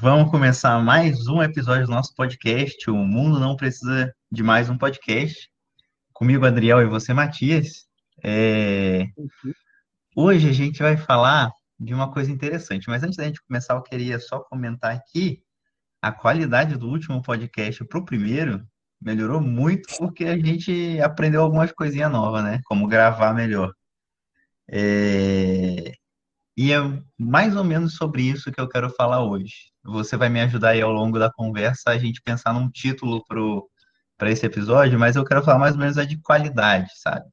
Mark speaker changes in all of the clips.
Speaker 1: Vamos começar mais um episódio do nosso podcast. O mundo não precisa de mais um podcast. Comigo, Adriel, e você, Matias. É... Hoje a gente vai falar de uma coisa interessante, mas antes da gente começar, eu queria só comentar aqui a qualidade do último podcast para o primeiro melhorou muito porque a gente aprendeu algumas coisinhas novas, né? Como gravar melhor. É... E é mais ou menos sobre isso que eu quero falar hoje. Você vai me ajudar aí ao longo da conversa a gente pensar num título para esse episódio, mas eu quero falar mais ou menos a de qualidade, sabe?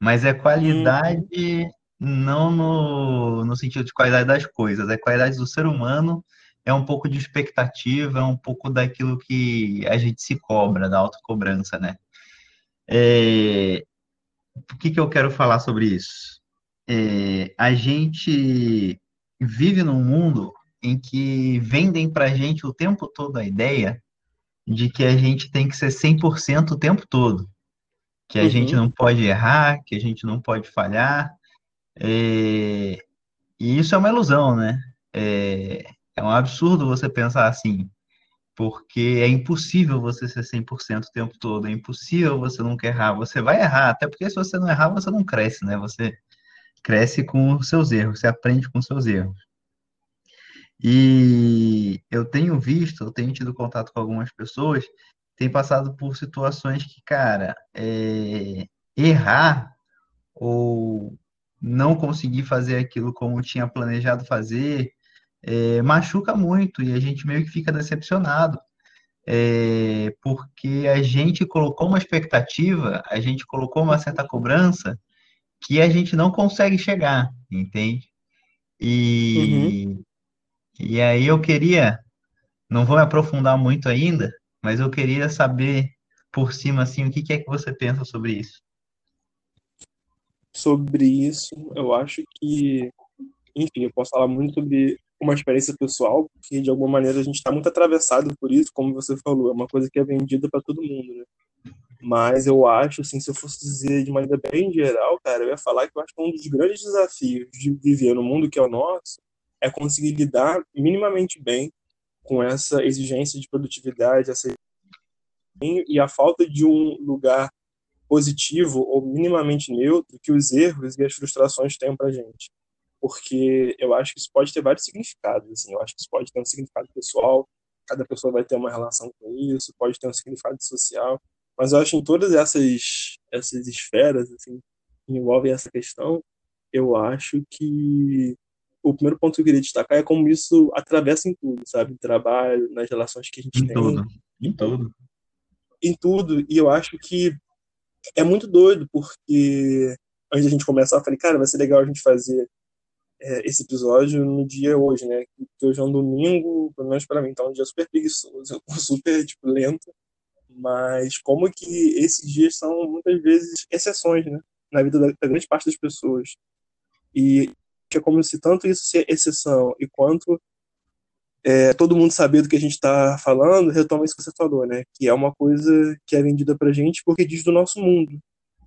Speaker 1: Mas é qualidade não no, no sentido de qualidade das coisas, é qualidade do ser humano, é um pouco de expectativa, é um pouco daquilo que a gente se cobra, da autocobrança, né? É... O que, que eu quero falar sobre isso? é, a gente vive num mundo em que vendem para a gente o tempo todo a ideia de que a gente tem que ser 100% o tempo todo, que a uhum. gente não pode errar, que a gente não pode falhar, é, e isso é uma ilusão, né? É, é um absurdo você pensar assim, porque é impossível você ser 100% o tempo todo, é impossível você nunca errar, você vai errar, até porque se você não errar, você não cresce, né? Você cresce com os seus erros, você aprende com os seus erros. E eu tenho visto, eu tenho tido contato com algumas pessoas, tem passado por situações que, cara, é, errar ou não conseguir fazer aquilo como tinha planejado fazer, é, machuca muito e a gente meio que fica decepcionado. É, porque a gente colocou uma expectativa, a gente colocou uma certa cobrança que a gente não consegue chegar, entende? E, uhum. E aí eu queria, não vou me aprofundar muito ainda, mas eu queria saber por cima assim o que, é que você pensa sobre isso.
Speaker 2: Sobre isso, eu acho que, enfim, eu posso falar muito sobre uma experiência pessoal, porque de alguma maneira a gente está muito atravessado por isso, como você falou, é uma coisa que é vendida para todo mundo, né? Mas eu acho, assim, se eu fosse dizer de maneira bem geral, cara, eu ia falar que eu acho que um dos grandes desafios de viver no mundo que é o nosso é conseguir lidar minimamente bem com essa exigência de produtividade, essa e a falta de um lugar positivo ou minimamente neutro que os erros e as frustrações têm para gente. Porque eu acho que isso pode ter vários significados. Assim. Eu acho que isso pode ter um significado pessoal, cada pessoa vai ter uma relação com isso, pode ter um significado social. Mas eu acho que em todas essas, essas esferas assim, que envolvem essa questão, eu acho que o primeiro ponto que eu queria destacar é como isso atravessa em tudo, sabe? Em trabalho, nas relações que a gente
Speaker 1: em
Speaker 2: tem.
Speaker 1: Tudo. Em tudo.
Speaker 2: Em tudo. E eu acho que é muito doido, porque antes da gente começar, eu falei, cara, vai ser legal a gente fazer é, esse episódio no dia hoje, né? Que hoje é um domingo, pelo menos para mim, é um dia super preguiçoso, super, tipo, lento mas como que esses dias são muitas vezes exceções, né, na vida da, da grande parte das pessoas. E é como se tanto isso ser exceção e quanto é, todo mundo saber do que a gente está falando, retoma isso que você falou, né? Que é uma coisa que é vendida pra gente porque diz do nosso mundo.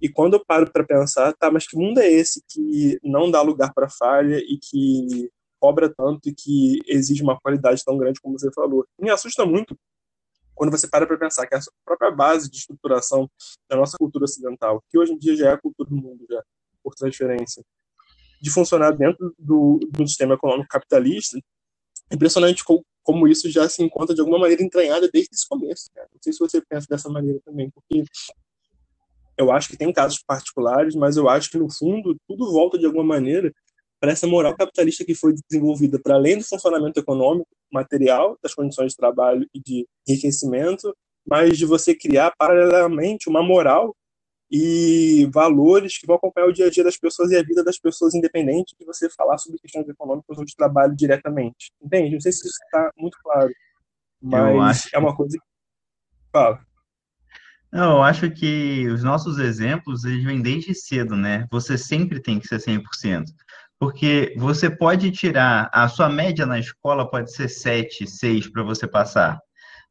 Speaker 2: E quando eu paro para pensar, tá, mas que mundo é esse que não dá lugar para falha e que cobra tanto e que exige uma qualidade tão grande como você falou? Me assusta muito quando você para para pensar que a própria base de estruturação da nossa cultura ocidental, que hoje em dia já é a cultura do mundo, já, por transferência, de funcionar dentro do, do sistema econômico capitalista, impressionante como, isso já se encontra de alguma maneira entranhada desde esse começo. Não sei se você pensa dessa maneira também, porque eu acho que tem casos particulares, mas eu acho que no fundo tudo volta de alguma maneira para essa moral capitalista que foi desenvolvida para além do funcionamento econômico, material, das condições de trabalho e de enriquecimento, mas de você criar paralelamente uma moral e valores que vão acompanhar o dia a dia das pessoas e a vida das pessoas, independente de você falar sobre questões econômicas ou de trabalho diretamente. Entende? Não sei se isso está muito claro, mas é uma coisa que. Fala.
Speaker 1: Não, eu acho que os nossos exemplos, eles vêm desde cedo, né? Você sempre tem que ser 100%. Porque você pode tirar, a sua média na escola pode ser 7, 6 para você passar.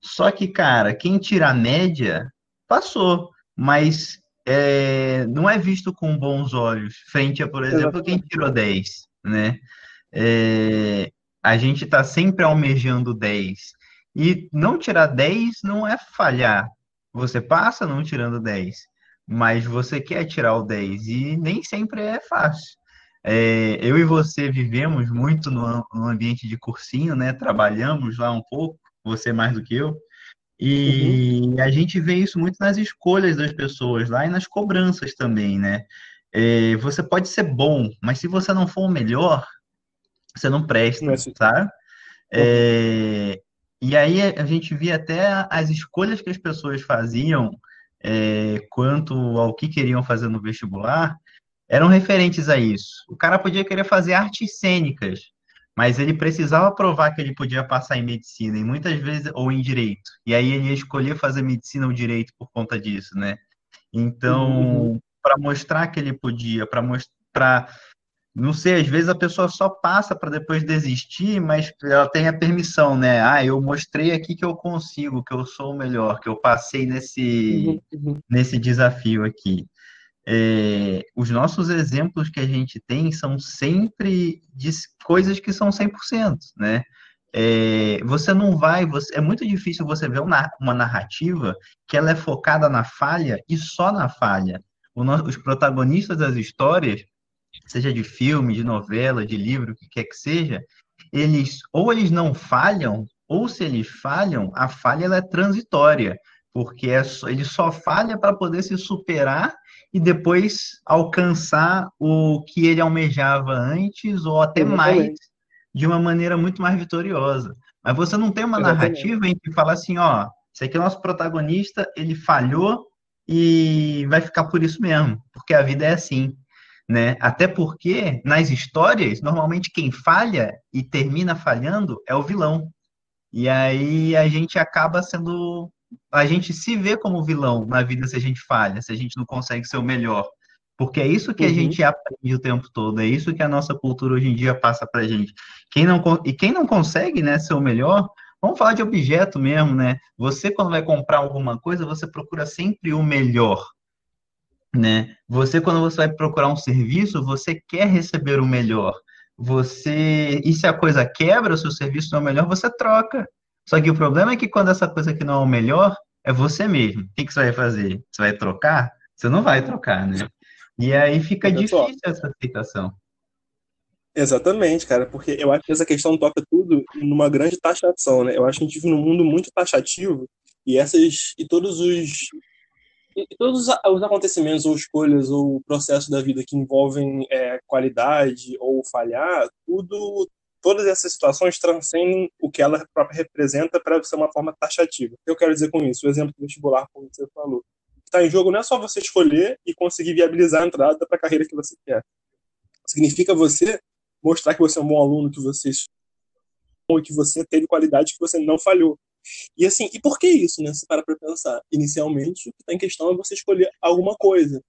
Speaker 1: Só que, cara, quem tira a média, passou. Mas é, não é visto com bons olhos, frente a, por exemplo, quem tirou 10, né? É, a gente está sempre almejando 10. E não tirar 10 não é falhar. Você passa não tirando 10, mas você quer tirar o 10 e nem sempre é fácil. É, eu e você vivemos muito no, no, ambiente de cursinho, né? Trabalhamos lá um pouco, você mais do que eu. E uhum. a gente vê isso muito nas escolhas das pessoas lá e nas cobranças também, né? É, você pode ser bom, mas se você não for o melhor, você não presta, não é tá? É, e aí a gente via até as escolhas que as pessoas faziam é, quanto ao que queriam fazer no vestibular eram referentes a isso. O cara podia querer fazer artes cênicas, mas ele precisava provar que ele podia passar em medicina, e muitas vezes, ou em direito. E aí ele ia escolher fazer medicina ou direito por conta disso, né? Então, uhum. para mostrar que ele podia, para mostrar não sei, às vezes a pessoa só passa para depois desistir, mas ela tem a permissão, né? Ah, eu mostrei aqui que eu consigo, que eu sou o melhor, que eu passei nesse, uhum. nesse desafio aqui. É, os nossos exemplos que a gente tem são sempre de coisas que são 100%, né? É, você não vai, você, é muito difícil você ver uma, uma narrativa que ela é focada na falha e só na falha. O, os protagonistas das histórias seja de filme, de novela, de livro, o que quer que seja, eles ou eles não falham, ou se eles falham, a falha é transitória, porque é ele só falha para poder se superar e depois alcançar o que ele almejava antes, ou até Exatamente. mais, de uma maneira muito mais vitoriosa. Mas você não tem uma Exatamente. narrativa em que fala assim, ó, esse aqui é o nosso protagonista, ele falhou e vai ficar por isso mesmo, porque a vida é assim né? Até porque nas histórias, normalmente quem falha e termina falhando é o vilão. E aí a gente acaba sendo a gente se vê como vilão na vida se a gente falha, se a gente não consegue ser o melhor. Porque é isso que uhum. a gente aprende o tempo todo, é isso que a nossa cultura hoje em dia passa pra gente. Quem não, e quem não consegue né, ser o melhor, vamos falar de objeto mesmo, né? Você, quando vai comprar alguma coisa, você procura sempre o melhor né? Você, quando você vai procurar um serviço, você quer receber o melhor. Você, e se a coisa quebra, se o serviço não é o melhor, você troca. Só que o problema é que quando essa coisa que não é o melhor, é você mesmo. O que, que você vai fazer? Você vai trocar? Você não vai trocar, né? E aí fica difícil essa aceitação.
Speaker 2: Exatamente, cara, porque eu acho que essa questão toca tudo numa grande taxação, né? Eu acho que a gente vive num mundo muito taxativo e essas e todos os e todos os acontecimentos ou escolhas ou processo da vida que envolvem é, qualidade ou falhar, tudo, todas essas situações transcendem o que ela própria representa para ser uma forma taxativa. Eu quero dizer com isso? O exemplo do vestibular, como você falou. Está em jogo não é só você escolher e conseguir viabilizar a entrada para a carreira que você quer. Significa você mostrar que você é um bom aluno, que você ou que você teve qualidade, que você não falhou. E assim, e por que isso, né? Se para pra pensar. Inicialmente, o que está em questão é você escolher alguma coisa.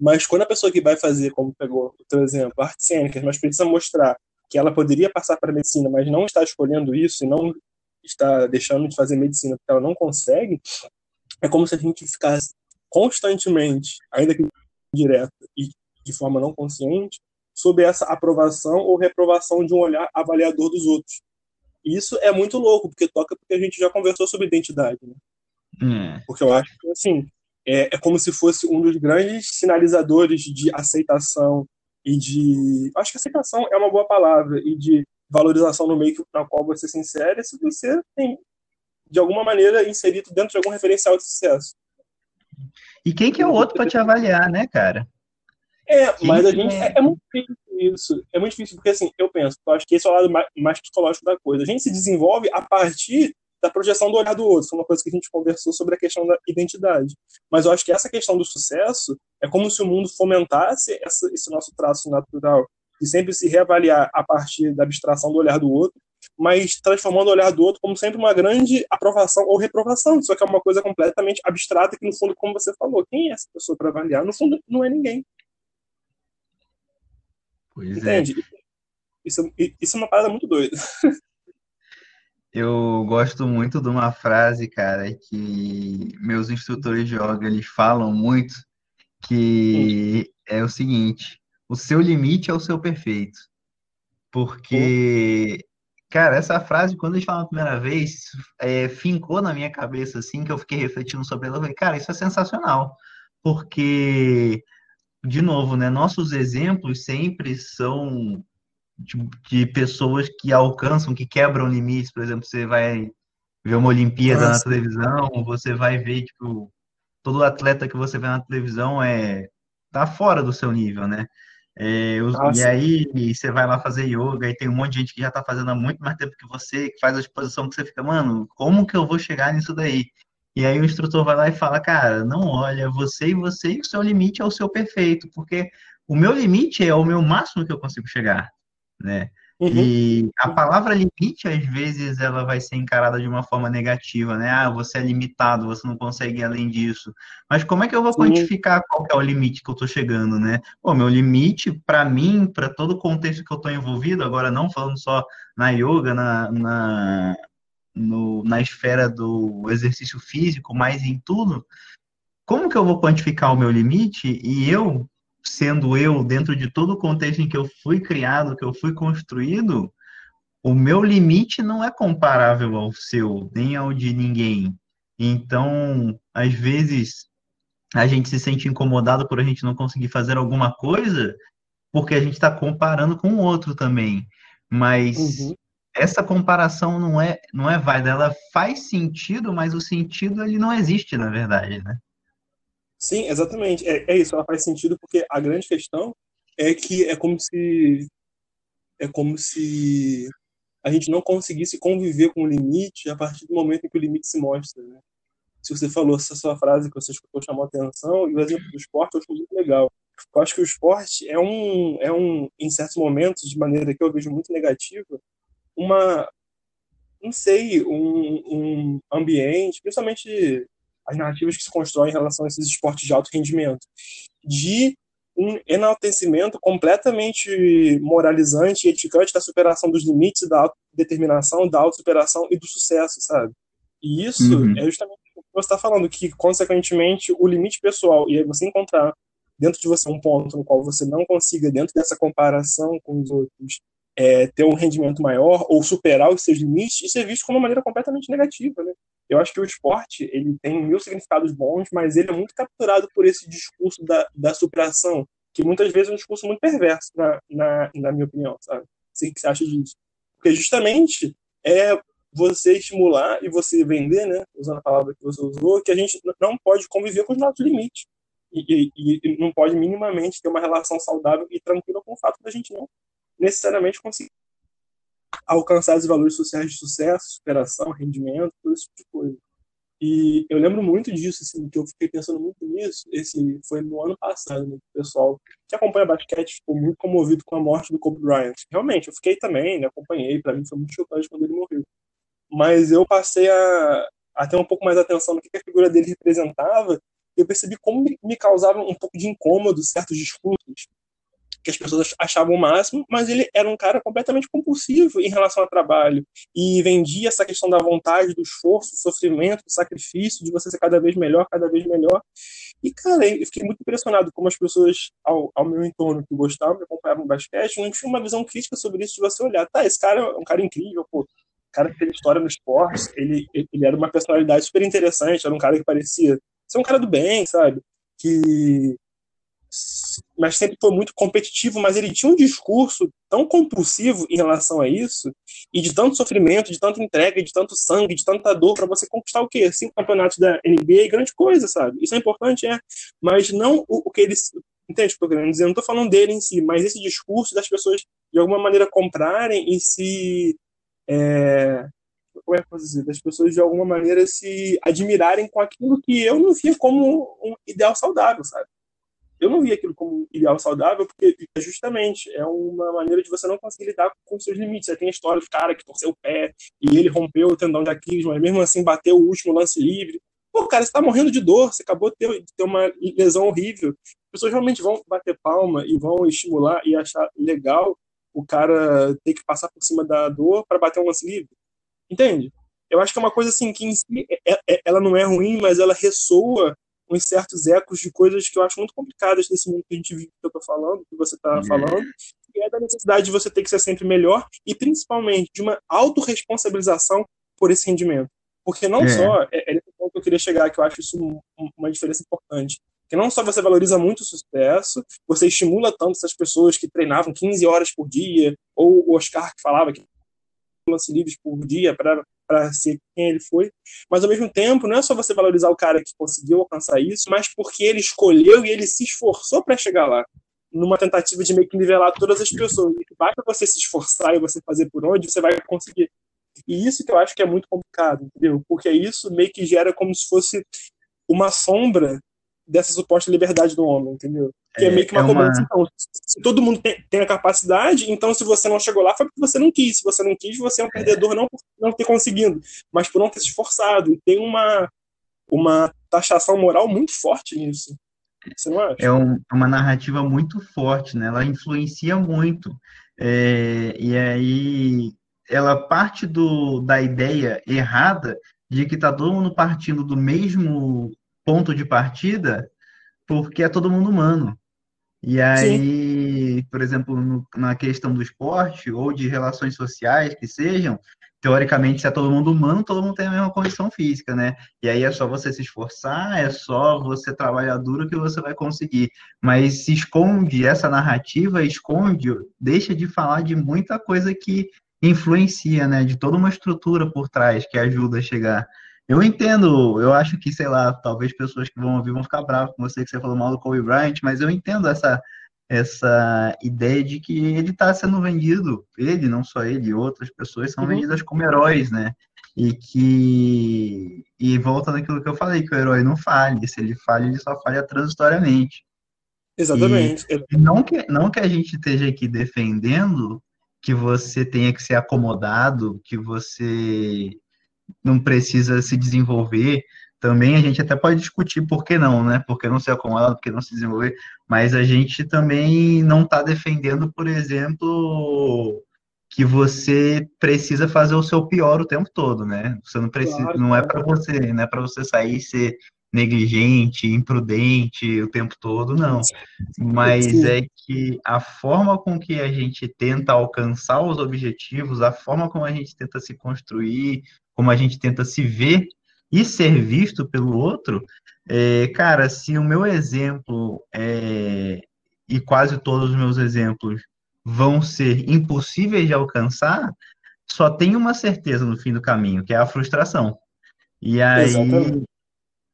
Speaker 2: Mas quando a pessoa que vai fazer, como pegou o teu exemplo, artes cênicas, mas precisa mostrar que ela poderia passar para medicina, mas não está escolhendo isso e não está deixando de fazer medicina porque ela não consegue, é como se a gente ficasse constantemente, ainda que direta e de forma não consciente, sob essa aprovação ou reprovação de um olhar avaliador dos outros. Isso é muito louco, porque toca porque a gente já conversou sobre identidade, né?
Speaker 1: Hum.
Speaker 2: Porque eu acho que, assim, é, é como se fosse um dos grandes sinalizadores de aceitação e de... Acho que aceitação é uma boa palavra, e de valorização no meio na qual você se insere, se você tem, de alguma maneira, inserido dentro de algum referencial de sucesso.
Speaker 1: E quem que é o outro para te avaliar, né, cara?
Speaker 2: É, quem mas a gente. É, é muito difícil isso. É muito difícil, porque assim, eu penso, eu acho que esse é o lado mais, mais psicológico da coisa. A gente se desenvolve a partir da projeção do olhar do outro. Foi uma coisa que a gente conversou sobre a questão da identidade. Mas eu acho que essa questão do sucesso é como se o mundo fomentasse essa, esse nosso traço natural de sempre se reavaliar a partir da abstração do olhar do outro, mas transformando o olhar do outro como sempre uma grande aprovação ou reprovação. Só que é uma coisa completamente abstrata que, no fundo, como você falou, quem é essa pessoa para avaliar? No fundo, não é ninguém.
Speaker 1: Pois é. Entende?
Speaker 2: É. Isso, isso é uma parada muito doida.
Speaker 1: Eu gosto muito de uma frase, cara, que meus instrutores de yoga eles falam muito, que é o seguinte: o seu limite é o seu perfeito. Porque Cara, essa frase, quando a gente falou a primeira vez, é, fincou na minha cabeça, assim, que eu fiquei refletindo sobre ela. Eu falei, cara, isso é sensacional. Porque, de novo, né, nossos exemplos sempre são de, pessoas que alcançam, que quebram limites. Por exemplo, você vai ver uma Olimpíada na televisão, você vai ver, tipo, todo atleta que você vê na televisão é tá fora do seu nível, né? É, os, e aí você vai lá fazer yoga e tem um monte de gente que já tá fazendo há muito mais tempo que você, que faz a exposição que você fica, mano, como que eu vou chegar nisso daí? E aí o instrutor vai lá e fala, cara, não olha, você e você e o seu limite é o seu perfeito, porque o meu limite é o meu máximo que eu consigo chegar, né? Uhum. E a palavra limite, às vezes, ela vai ser encarada de uma forma negativa, né? Ah, você é limitado, você não consegue ir além disso. Mas como é que eu vou Sim. quantificar qual é o limite que eu estou chegando, né? Pô, meu limite, para mim, para todo o contexto que eu estou envolvido, agora não falando só na yoga, na, na, no, na esfera do exercício físico, mas em tudo, como que eu vou quantificar o meu limite e eu sendo eu, dentro de todo o contexto em que eu fui criado, que eu fui construído, o meu limite não é comparável ao seu, nem ao de ninguém. Então, às vezes, a gente se sente incomodado por a gente não conseguir fazer alguma coisa, porque a gente está comparando com o outro também. Mas uhum. essa comparação não é, não é válida. Ela faz sentido, mas o sentido ele não existe, na verdade, né?
Speaker 2: Sim, exatamente. É, é isso, ela faz sentido porque a grande questão é que é como se é como se a gente não conseguisse conviver com o limite a partir do momento em que o limite se mostra. Né? Se você falou essa sua frase que você escutou chamou atenção, e o exemplo do esporte eu acho muito legal. Eu acho que o esporte é um, é um, em certos momentos, de maneira que eu vejo muito negativa, uma, não sei, um, um ambiente, principalmente as narrativas que se constroem em relação a esses esportes de alto rendimento, de um enaltecimento completamente moralizante e eticante da superação dos limites, da determinação, da autossuperação e do sucesso, sabe? E isso uhum. é justamente o que você está falando, que, consequentemente, o limite pessoal, e aí você encontrar dentro de você um ponto no qual você não consiga, dentro dessa comparação com os outros, é, ter um rendimento maior ou superar os seus limites, isso é visto como uma maneira completamente negativa, né? Eu acho que o esporte ele tem mil significados bons, mas ele é muito capturado por esse discurso da, da superação, que muitas vezes é um discurso muito perverso, na, na, na minha opinião, sabe? O que você acha disso. Porque justamente é você estimular e você vender, né, usando a palavra que você usou, que a gente não pode conviver com os nossos limites. E, e, e não pode minimamente ter uma relação saudável e tranquila com o fato da gente não necessariamente conseguir alcançar os valores sociais de sucesso, superação, rendimento, todo esse tipo de coisa. E eu lembro muito disso, assim, que eu fiquei pensando muito nisso. Esse foi no ano passado, né? O pessoal que acompanha basquete ficou muito comovido com a morte do Kobe Bryant. Realmente, eu fiquei também, né? Acompanhei, para mim foi muito chocante quando ele morreu. Mas eu passei a, a ter um pouco mais atenção no que a figura dele representava. E eu percebi como me causava um pouco de incômodo certos discursos que as pessoas achavam o máximo, mas ele era um cara completamente compulsivo em relação ao trabalho e vendia essa questão da vontade, do esforço, do sofrimento, do sacrifício, de você ser cada vez melhor, cada vez melhor. E, cara, eu fiquei muito impressionado como as pessoas ao, ao meu entorno que gostavam, que acompanhavam o basquete, não tinham uma visão crítica sobre isso de você olhar. Tá, esse cara é um cara incrível, pô. Cara que fez história no esporte, ele, ele era uma personalidade super interessante, era um cara que parecia ser um cara do bem, sabe? Que mas sempre foi muito competitivo, mas ele tinha um discurso tão compulsivo em relação a isso, e de tanto sofrimento, de tanta entrega, de tanto sangue, de tanta dor, para você conquistar o quê? Cinco campeonatos da NBA, grande coisa, sabe? Isso é importante, é, mas não o, o que eles. Entende o que eu querendo dizer? Não estou falando dele em si, mas esse discurso das pessoas, de alguma maneira, comprarem e se. É, como é que eu posso dizer? Das pessoas, de alguma maneira, se admirarem com aquilo que eu não via como um ideal saudável, sabe? Eu não vi aquilo como ideal saudável, porque justamente é uma maneira de você não conseguir lidar com os seus limites. Você tem a história do cara que torceu o pé e ele rompeu o tendão de Aquiles, mas mesmo assim bateu o último lance livre. Pô, cara, você tá morrendo de dor, você acabou de ter, de ter uma lesão horrível. As pessoas realmente vão bater palma e vão estimular e achar legal o cara ter que passar por cima da dor para bater um lance livre. Entende? Eu acho que é uma coisa assim que em si, é, é, ela não é ruim, mas ela ressoa uns certos ecos de coisas que eu acho muito complicadas nesse mundo que a gente vive, que eu tô falando, que você tá uhum. falando, que é da necessidade de você ter que ser sempre melhor e principalmente de uma autorresponsabilização por esse rendimento. Porque não é. só, é, é ponto que eu queria chegar, que eu acho isso uma diferença importante. Que não só você valoriza muito o sucesso, você estimula tanto essas pessoas que treinavam 15 horas por dia, ou o Oscar que falava que lance livres por dia para ser quem ele foi, mas ao mesmo tempo não é só você valorizar o cara que conseguiu alcançar isso, mas porque ele escolheu e ele se esforçou para chegar lá, numa tentativa de meio que nivelar todas as pessoas. Basta você se esforçar e você fazer por onde, você vai conseguir. E isso que eu acho que é muito complicado, entendeu? Porque isso meio que gera como se fosse uma sombra dessa suposta liberdade do homem, entendeu? Que é, é meio que uma, é uma... cobrança. Então, se todo mundo tem, tem, a capacidade, então se você não chegou lá, foi porque você não quis. Se você não quis, você é um perdedor não por não ter conseguido, mas por não ter se esforçado. E tem uma, uma taxação moral muito forte nisso. Você não acha?
Speaker 1: É um, uma narrativa muito forte, né? Ela influencia muito. É, e aí ela parte do, da ideia errada de que está todo mundo partindo do mesmo ponto de partida porque é todo mundo humano. E aí, Sim. por exemplo, no, na questão do esporte ou de relações sociais que sejam, teoricamente, se é todo mundo humano, todo mundo tem a mesma condição física, né? E aí é só você se esforçar, é só você trabalhar duro que você vai conseguir. Mas se esconde essa narrativa, esconde, deixa de falar de muita coisa que influencia, né? De toda uma estrutura por trás que ajuda a chegar. Eu entendo, eu acho que, sei lá, talvez pessoas que vão ouvir vão ficar bravas com você que você falou mal do Kobe Bryant, mas eu entendo essa, essa ideia de que ele está sendo vendido, ele, não só ele, outras pessoas são uhum. vendidas como heróis, né? E que. E volta naquilo que eu falei, que o herói não falhe. Se ele falha, ele só falha transitoriamente.
Speaker 2: Exatamente.
Speaker 1: E não que, não que a gente esteja aqui defendendo que você tenha que ser acomodado, que você não precisa se desenvolver. Também a gente até pode discutir por que não, né? Por que não se acomodar, por que não se desenvolver. Mas a gente também não está defendendo, por exemplo, que você precisa fazer o seu pior o tempo todo, né? Você não precisa, claro, não é para você, não é para você sair e ser negligente, imprudente o tempo todo, não. Mas é que a forma com que a gente tenta alcançar os objetivos, a forma como a gente tenta se construir, como a gente tenta se ver e ser visto pelo outro, é, cara, se o meu exemplo é, e quase todos os meus exemplos vão ser impossíveis de alcançar, só tem uma certeza no fim do caminho, que é a frustração. E aí Exatamente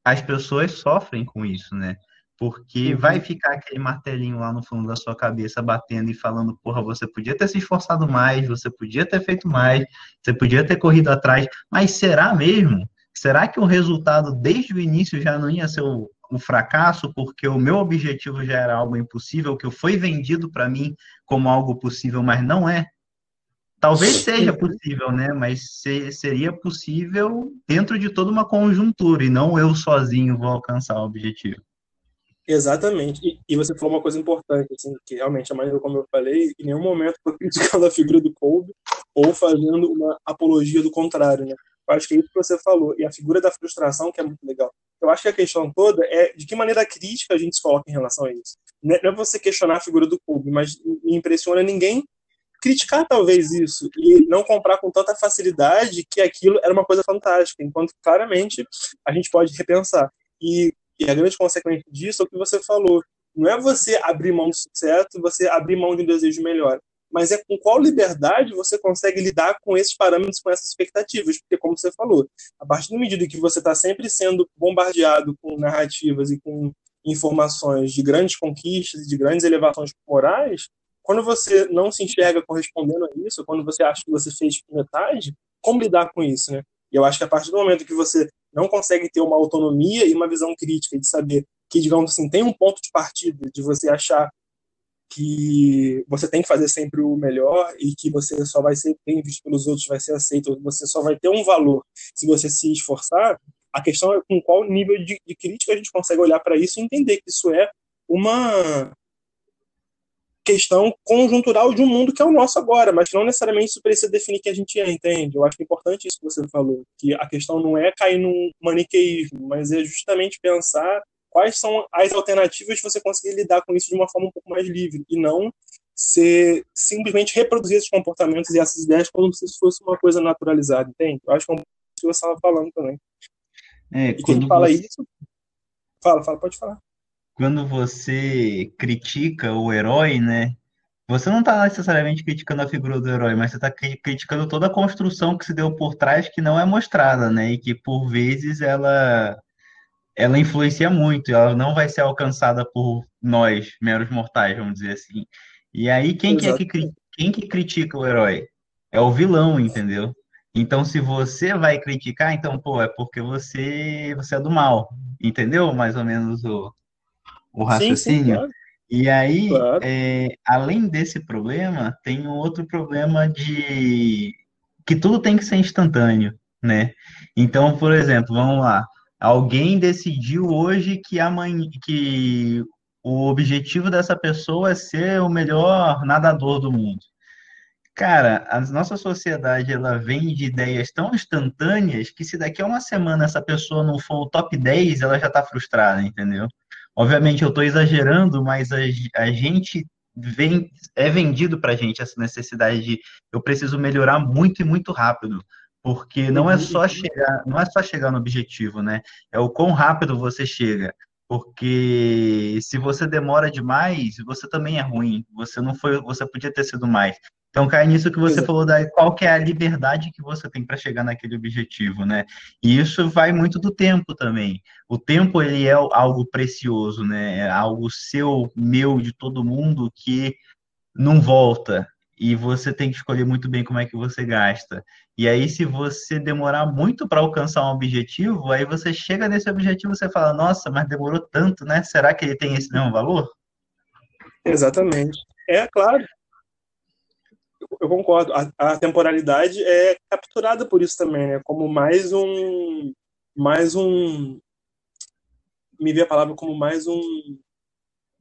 Speaker 1: as pessoas sofrem com isso, né? Porque uhum. vai ficar aquele martelinho lá no fundo da sua cabeça batendo e falando, porra, você podia ter se esforçado mais, você podia ter feito mais, você podia ter corrido atrás, mas será mesmo? Será que o resultado desde o início já não ia ser o, um fracasso, porque o meu objetivo já era algo impossível, que foi vendido para mim como algo possível, mas não é? Talvez seja possível, né? Mas se, seria possível dentro de toda uma conjuntura e não eu sozinho vou alcançar o objetivo.
Speaker 2: Exatamente. E, e você falou uma coisa importante, assim, que realmente a maneira como eu falei, em nenhum momento estou criticando a figura do Kobe ou fazendo uma apologia do contrário, né? Eu acho que é isso que você falou. E a figura da frustração, que é muito legal. Eu acho que a questão toda é de que maneira crítica a gente se coloca em relação a isso. Não é você questionar a figura do Kobe, mas me impressiona ninguém criticar talvez isso e não comprar com tanta facilidade que aquilo era uma coisa fantástica, enquanto claramente a gente pode repensar. E, e a grande consequência disso é o que você falou. Não é você abrir mão do sucesso, você abrir mão de um desejo melhor, mas é com qual liberdade você consegue lidar com esses parâmetros, com essas expectativas. Porque, como você falou, a partir do medida que você está sempre sendo bombardeado com narrativas e com informações de grandes conquistas e de grandes elevações morais, quando você não se enxerga correspondendo a isso, quando você acha que você fez metade, como lidar com isso, né? E eu acho que a partir do momento que você não consegue ter uma autonomia e uma visão crítica de saber que, digamos assim, tem um ponto de partida de você achar que você tem que fazer sempre o melhor e que você só vai ser bem visto pelos outros, vai ser aceito, você só vai ter um valor se você se esforçar. A questão é com qual nível de, de crítica a gente consegue olhar para isso e entender que isso é uma questão conjuntural de um mundo que é o nosso agora, mas não necessariamente isso precisa definir quem a gente é, entende? Eu acho importante isso que você falou, que a questão não é cair num maniqueísmo, mas é justamente pensar quais são as alternativas de você conseguir lidar com isso de uma forma um pouco mais livre, e não ser simplesmente reproduzir esses comportamentos e essas ideias como se isso fosse uma coisa naturalizada, entende? Eu acho que é um pouco que você estava falando também. É, e quando fala você... isso, fala, fala, pode falar.
Speaker 1: Quando você critica o herói, né? Você não está necessariamente criticando a figura do herói, mas você está criticando toda a construção que se deu por trás que não é mostrada, né? E que por vezes ela ela influencia muito, ela não vai ser alcançada por nós, meros mortais, vamos dizer assim. E aí, quem que, é que, quem que critica o herói? É o vilão, entendeu? Então, se você vai criticar, então, pô, é porque você, você é do mal, entendeu? Mais ou menos o, o raciocínio. Sim, sim, claro. E aí, claro. é, além desse problema, tem um outro problema de que tudo tem que ser instantâneo, né? Então, por exemplo, vamos lá. Alguém decidiu hoje que amanhã, que o objetivo dessa pessoa é ser o melhor nadador do mundo. Cara, a nossa sociedade ela vem de ideias tão instantâneas que se daqui a uma semana essa pessoa não for o top 10, ela já está frustrada, entendeu? Obviamente eu estou exagerando, mas a, a gente vem, é vendido para a gente essa necessidade de eu preciso melhorar muito e muito rápido porque não é só chegar, não é só chegar no objetivo, né? É o quão rápido você chega. Porque se você demora demais, você também é ruim. Você não foi, você podia ter sido mais. Então cai nisso que você Exato. falou da qual é a liberdade que você tem para chegar naquele objetivo, né? E isso vai muito do tempo também. O tempo ele é algo precioso, né? É algo seu, meu, de todo mundo que não volta e você tem que escolher muito bem como é que você gasta. E aí, se você demorar muito para alcançar um objetivo, aí você chega nesse objetivo e você fala, nossa, mas demorou tanto, né? Será que ele tem esse mesmo valor?
Speaker 2: Exatamente. É, claro. Eu concordo. A, a temporalidade é capturada por isso também, né? Como mais um. Mais um. Me vi a palavra como mais um.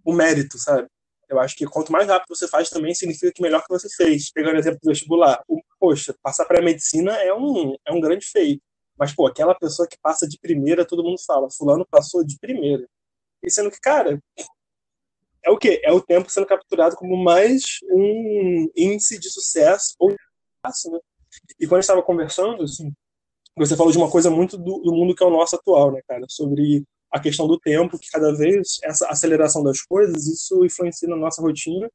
Speaker 2: Um mérito, sabe? Eu acho que quanto mais rápido você faz também, significa que melhor que você fez. Pegando o exemplo do vestibular. O, poxa, passar para a medicina é um, é um grande feito. Mas, pô, aquela pessoa que passa de primeira, todo mundo fala, fulano passou de primeira. E sendo que, cara, é o quê? É o tempo sendo capturado como mais um índice de sucesso ou de né? E quando a gente estava conversando, assim, você falou de uma coisa muito do, do, mundo que é o nosso atual, né, cara? Sobre a questão do tempo, que cada vez essa aceleração das coisas, isso influencia na nossa rotina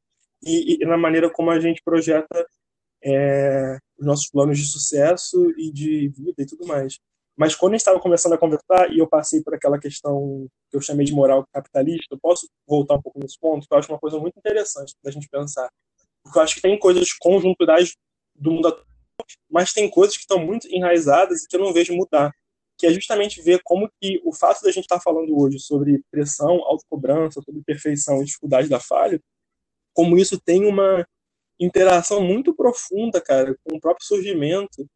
Speaker 2: e, e na maneira como a gente projeta é, os nossos planos de sucesso e de vida e tudo mais. Mas quando a gente estava começando a conversar e eu passei por aquela questão que eu chamei de moral capitalista, eu posso voltar um pouco nesse ponto, que eu acho uma coisa muito interessante da gente pensar. Porque eu acho que tem coisas conjunturais do mundo atual, mas tem coisas que estão muito enraizadas e que eu não vejo mudar que é justamente ver como que o fato da gente estar falando hoje sobre pressão, autocobrança, sobre perfeição e dificuldade da falha, como isso tem uma interação muito profunda, cara, com o próprio surgimento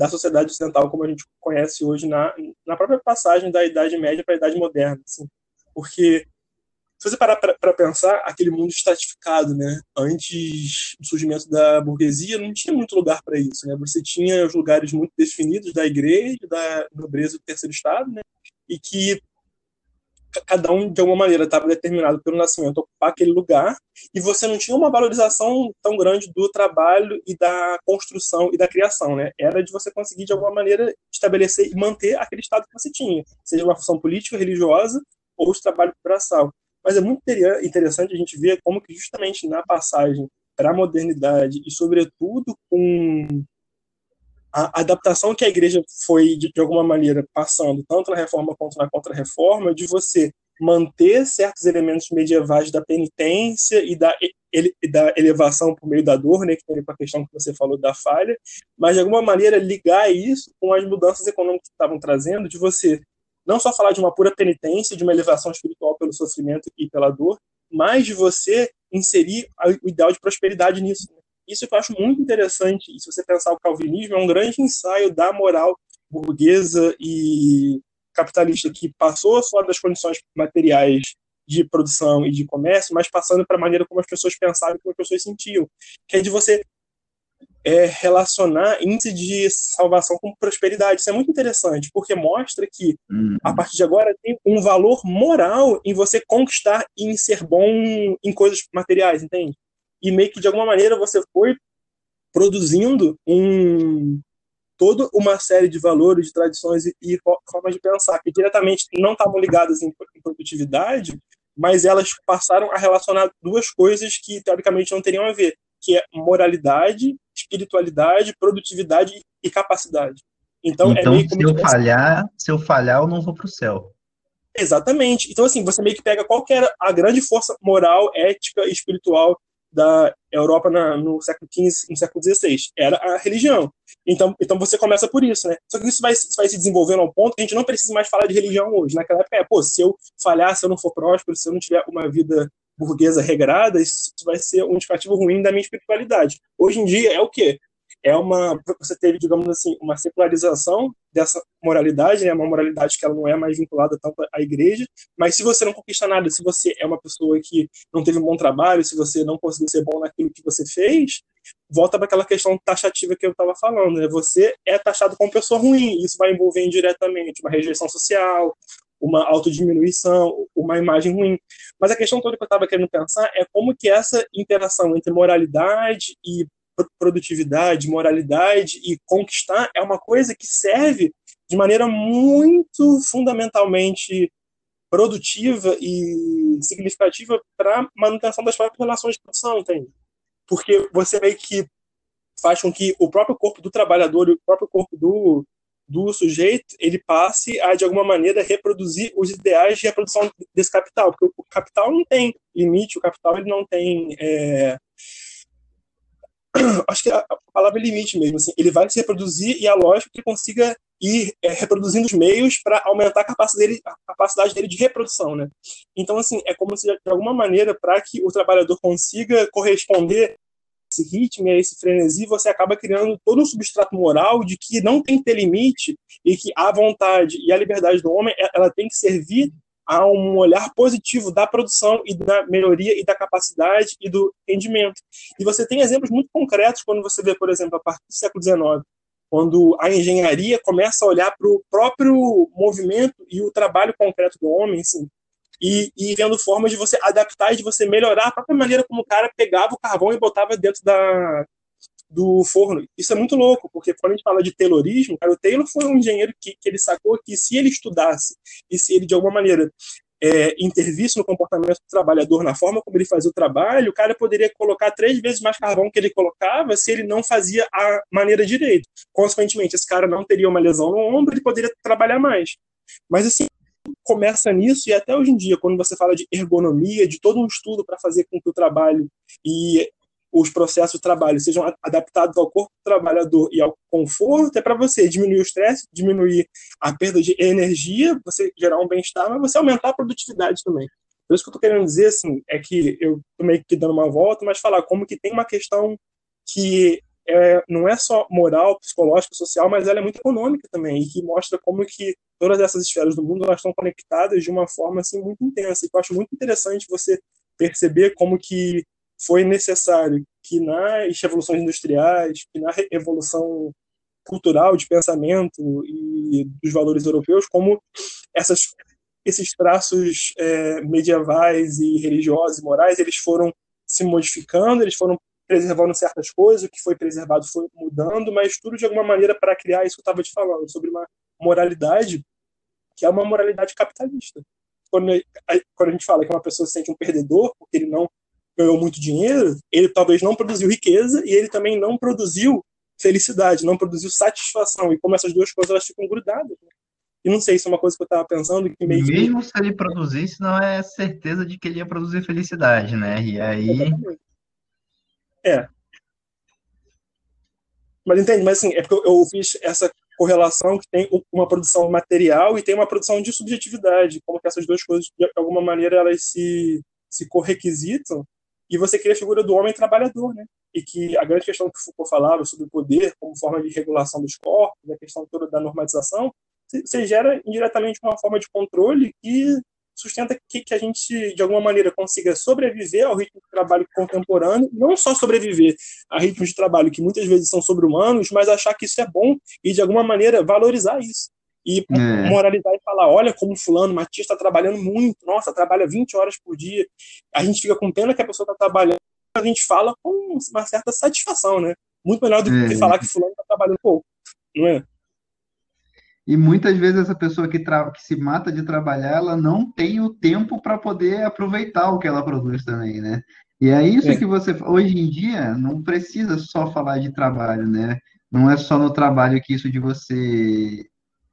Speaker 2: da sociedade ocidental como a gente conhece hoje na, na própria passagem da Idade Média para a Idade Moderna, assim. Porque se você parar para pensar, aquele mundo estratificado, né? Antes do surgimento da burguesia, não tinha muito lugar para isso, né? Você tinha os lugares muito definidos da igreja, da nobreza do terceiro estado, né? E que cada um, de alguma maneira, estava determinado pelo nascimento a ocupar aquele lugar, e você não tinha uma valorização tão grande do trabalho e da construção e da criação, né? Era de você conseguir, de alguma maneira, estabelecer e manter aquele estado que você tinha, seja uma função política, religiosa ou de trabalho braçal. Mas é muito interessante a gente ver como que justamente na passagem para a modernidade e, sobretudo, com a adaptação que a igreja foi, de, de alguma maneira, passando, tanto na reforma quanto na contra-reforma, de você manter certos elementos medievais da penitência e da, ele, da elevação por meio da dor, né, que tem a questão que você falou da falha, mas de alguma maneira ligar isso com as mudanças econômicas que estavam trazendo, de você não só falar de uma pura penitência, de uma elevação espiritual pelo sofrimento e pela dor, mas de você inserir o ideal de prosperidade nisso. Isso que eu acho muito interessante. E se você pensar o calvinismo, é um grande ensaio da moral burguesa e capitalista que passou fora das condições materiais de produção e de comércio, mas passando para a maneira como as pessoas pensavam e como as pessoas sentiam. Que é de você é, relacionar índice de salvação com prosperidade. Isso é muito interessante, porque mostra que, uhum. a partir de agora, tem um valor moral em você conquistar e em ser bom em coisas materiais, entende? E meio que de alguma maneira você foi produzindo um toda uma série de valores, de tradições e, e formas de pensar que diretamente não estavam ligadas em, em produtividade, mas elas passaram a relacionar duas coisas que teoricamente não teriam a ver, que é moralidade, espiritualidade, produtividade e capacidade.
Speaker 1: Então, é então é se eu falhar, se eu falhar, eu não vou para o céu.
Speaker 2: Exatamente. Então, assim, você meio que pega qual que era a grande força moral, ética e espiritual da Europa na, no século XV, no século XVI. Era a religião. Então, então você começa por isso, né? Só que isso vai, vai se desenvolvendo ao ponto que a gente não precisa mais falar de religião hoje. Naquela época, é, pô, se eu falhar, se eu não for próspero, se eu não tiver uma vida burguesa regrada, isso vai ser um indicativo ruim da minha espiritualidade. Hoje em dia é o quê? É uma você teve digamos assim uma secularização dessa moralidade né? Uma moralidade que ela não é mais vinculada tanto à igreja. Mas se você não conquista nada se você é uma pessoa que não teve um bom trabalho se você não conseguiu ser bom naquilo que você fez volta para aquela questão taxativa que eu estava falando né? Você é taxado como pessoa ruim isso vai envolver indiretamente uma rejeição social uma autodiminuição, uma imagem ruim. Mas a questão toda que eu estava querendo pensar é como que essa interação entre moralidade e produtividade, moralidade e conquistar é uma coisa que serve de maneira muito fundamentalmente produtiva e significativa para manutenção das próprias relações de produção, entende? Porque você meio que faz com que o próprio corpo do trabalhador e o próprio corpo do, do sujeito ele passe a, de alguma maneira, reproduzir os ideais de reprodução desse capital, porque o capital não tem limite, o capital ele não tem é, acho que a, palavra é limite mesmo. Assim, ele vai se reproduzir e a lógica é que consiga ir é, reproduzindo os meios para aumentar a capacidade, dele, a capacidade dele de reprodução, né? Então, assim, é como se, de alguma maneira, para que o trabalhador consiga corresponder a esse ritmo, a esse frenesi, você acaba criando todo um substrato moral de que não tem que ter limite e que a vontade e a liberdade do homem, ela tem que servir a um olhar positivo da produção e da melhoria e da capacidade e do rendimento. E você tem exemplos muito concretos quando você vê, por exemplo, a partir do século XIX, quando a engenharia começa a olhar para o próprio movimento e o trabalho concreto do homem, assim, e, e, vendo formas de você adaptar e de você melhorar a própria maneira como o cara pegava o carvão e botava dentro da, do forno. Isso é muito louco, porque quando a gente fala de Taylorismo, cara, o Taylor foi um engenheiro que, que ele sacou que se ele estudasse e se ele, de alguma maneira, é, intervisse no comportamento do trabalhador, na forma como ele fazia o trabalho, o cara poderia colocar três vezes mais carvão que ele colocava se ele não fazia a maneira direito. Consequentemente, esse cara não teria uma lesão no ombro, ele poderia trabalhar mais. Mas assim, começa nisso e até hoje em dia, quando você fala de ergonomia, de todo um estudo para fazer com que o trabalho e os processos de trabalho sejam adaptados ao corpo do trabalhador e ao conforto, é para você diminuir o estresse, diminuir a perda de energia, você gerar um bem-estar, mas você aumentar a produtividade também. Por isso que eu estou querendo dizer, assim, é que eu estou meio que dando uma volta, mas falar como que tem uma questão que é, não é só moral, psicológica, social, mas ela é muito econômica também, e que mostra como que todas essas esferas do mundo elas estão conectadas de uma forma assim muito intensa. E eu acho muito interessante você perceber como que foi necessário que nas revoluções industriais, que na revolução cultural de pensamento e dos valores europeus, como essas, esses traços é, medievais e religiosos e morais, eles foram se modificando, eles foram preservando certas coisas, o que foi preservado foi mudando, mas tudo de alguma maneira para criar isso que eu estava te falando, sobre uma moralidade que é uma moralidade capitalista. Quando quando a gente fala que uma pessoa se sente um perdedor porque ele não ganhou muito dinheiro, ele talvez não produziu riqueza e ele também não produziu felicidade, não produziu satisfação. E como essas duas coisas elas ficam grudadas. Né? E não sei se é uma coisa que eu estava pensando que
Speaker 1: meio Mesmo que... se ele produzisse, não é certeza de que ele ia produzir felicidade, né? E aí.
Speaker 2: É. Mas entende? Mas assim, é porque eu fiz essa correlação que tem uma produção material e tem uma produção de subjetividade, como que essas duas coisas, de alguma maneira, elas se, se correquisitam e você cria a figura do homem trabalhador, né? E que a grande questão que Foucault falava sobre o poder como forma de regulação dos corpos, a questão toda da normalização, você gera indiretamente uma forma de controle que sustenta que, que a gente, de alguma maneira, consiga sobreviver ao ritmo de trabalho contemporâneo, não só sobreviver a ritmos de trabalho que muitas vezes são sobre-humanos, mas achar que isso é bom e, de alguma maneira, valorizar isso e é. moralizar e falar, olha como fulano, Matias está trabalhando muito, nossa, trabalha 20 horas por dia. A gente fica com pena que a pessoa está trabalhando a gente fala com uma certa satisfação, né? Muito melhor do que é. falar que fulano está trabalhando pouco, não é?
Speaker 1: E muitas vezes essa pessoa que, que se mata de trabalhar, ela não tem o tempo para poder aproveitar o que ela produz também, né? E é isso é. que você. Hoje em dia, não precisa só falar de trabalho, né? Não é só no trabalho que isso de você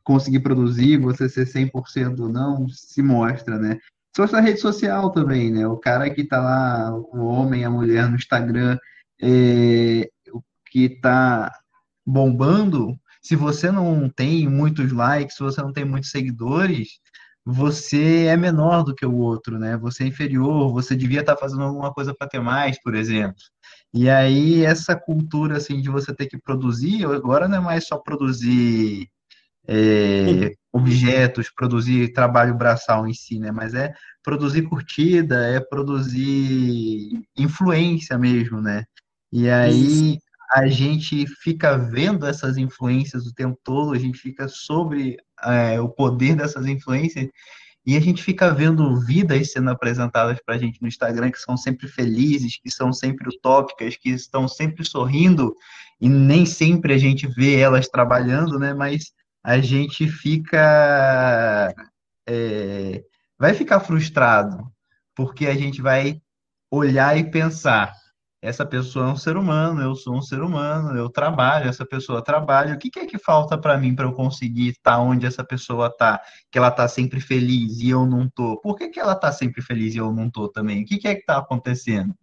Speaker 1: conseguir produzir, você ser 100% não, se mostra, né? Só essa rede social também, né? O cara que tá lá, o homem, a mulher no Instagram, é, que tá bombando, se você não tem muitos likes, se você não tem muitos seguidores, você é menor do que o outro, né? Você é inferior, você devia estar tá fazendo alguma coisa para ter mais, por exemplo. E aí essa cultura assim de você ter que produzir, agora não é mais só produzir é, objetos, produzir trabalho braçal em si, né? Mas é produzir curtida, é produzir influência mesmo, né? E aí Isso. a gente fica vendo essas influências o tempo todo, a gente fica sobre é, o poder dessas influências e a gente fica vendo vidas sendo apresentadas para a gente no Instagram que são sempre felizes, que são sempre utópicas, que estão sempre sorrindo, e nem sempre a gente vê elas trabalhando, né? Mas a gente fica. É, vai ficar frustrado, porque a gente vai olhar e pensar: essa pessoa é um ser humano, eu sou um ser humano, eu trabalho, essa pessoa trabalha. O que, que é que falta para mim para eu conseguir estar onde essa pessoa está? Que ela está sempre feliz e eu não tô. Por que, que ela está sempre feliz e eu não tô também? O que, que é que está acontecendo?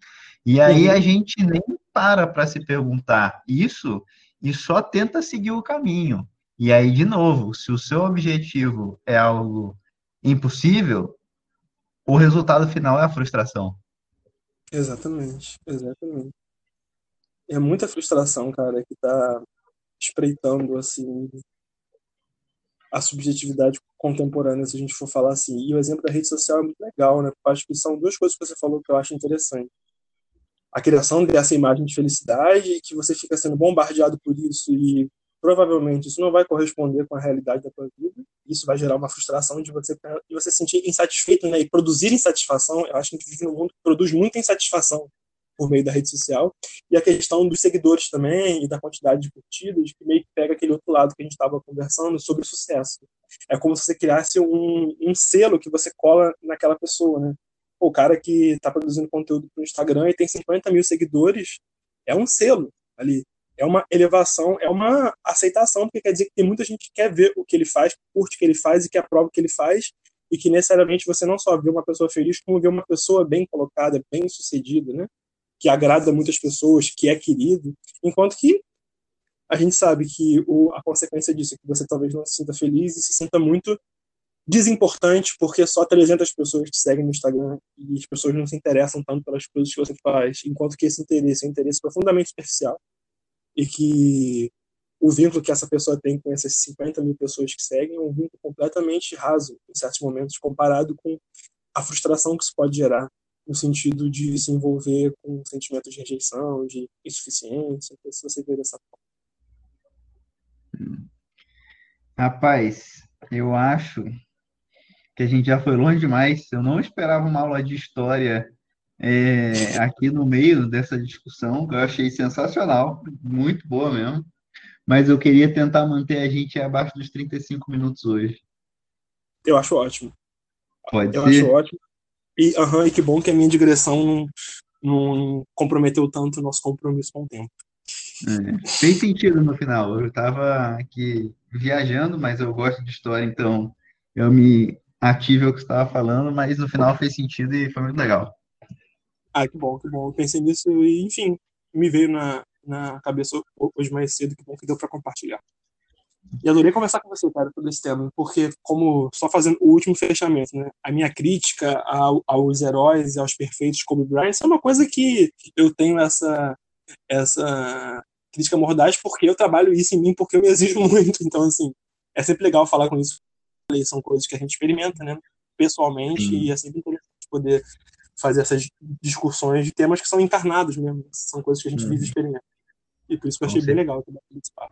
Speaker 1: E aí a gente nem para para se perguntar isso e só tenta seguir o caminho. E aí, de novo, se o seu objetivo é algo impossível, o resultado final é a frustração.
Speaker 2: Exatamente, exatamente. É muita frustração, cara, que tá espreitando, assim, a subjetividade contemporânea, se a gente for falar assim. E o exemplo da rede social é muito legal, né? Acho que são duas coisas que você falou que eu acho interessante. A criação dessa imagem de felicidade, que você fica sendo bombardeado por isso e provavelmente isso não vai corresponder com a realidade da tua vida. Isso vai gerar uma frustração de você de você sentir insatisfeito, né? E produzir insatisfação. Eu acho que a gente vive num mundo que produz muita insatisfação por meio da rede social. E a questão dos seguidores também e da quantidade de curtidas, que meio que pega aquele outro lado que a gente estava conversando sobre sucesso. É como se você criasse um, um selo que você cola naquela pessoa, né? O cara que está produzindo conteúdo para o Instagram e tem 50 mil seguidores é um selo ali é uma elevação, é uma aceitação, porque quer dizer que tem muita gente que quer ver o que ele faz, curte o que ele faz e que aprova o que ele faz, e que necessariamente você não só vê uma pessoa feliz, como vê uma pessoa bem colocada, bem sucedida, né? que agrada muitas pessoas, que é querido, enquanto que a gente sabe que o, a consequência disso é que você talvez não se sinta feliz e se sinta muito desimportante, porque só 300 pessoas te seguem no Instagram e as pessoas não se interessam tanto pelas coisas que você faz, enquanto que esse interesse é um interesse profundamente superficial e que o vínculo que essa pessoa tem com essas 50 mil pessoas que seguem é um vínculo completamente raso, em certos momentos, comparado com a frustração que isso pode gerar, no sentido de se envolver com um sentimento de rejeição, de insuficiência, se você ver dessa
Speaker 1: forma. Rapaz, eu acho que a gente já foi longe demais. Eu não esperava uma aula de história é, aqui no meio dessa discussão, que eu achei sensacional, muito boa mesmo. Mas eu queria tentar manter a gente abaixo dos 35 minutos hoje.
Speaker 2: Eu acho ótimo.
Speaker 1: Pode
Speaker 2: eu
Speaker 1: ser?
Speaker 2: acho ótimo. E, uhum, e que bom que a minha digressão não, não comprometeu tanto o nosso compromisso com o tempo.
Speaker 1: É, fez sentido no final. Eu estava aqui viajando, mas eu gosto de história, então eu me ative ao que você estava falando, mas no final fez sentido e foi muito legal.
Speaker 2: Ah, que bom, que bom. Eu pensei nisso e, enfim, me veio na, na cabeça hoje mais cedo, que bom que deu para compartilhar. E adorei conversar com você, cara, sobre esse tema, porque, como, só fazendo o último fechamento, né? A minha crítica ao, aos heróis e aos perfeitos como Bryant é uma coisa que eu tenho essa, essa crítica mordaz porque eu trabalho isso em mim, porque eu me exijo muito. Então, assim, é sempre legal falar com isso. São coisas que a gente experimenta, né? Pessoalmente, hum. e é sempre interessante poder fazer essas discussões de temas que são encarnados mesmo, são coisas que a gente uhum. vive e experimenta. E por isso que eu achei bem legal também participar.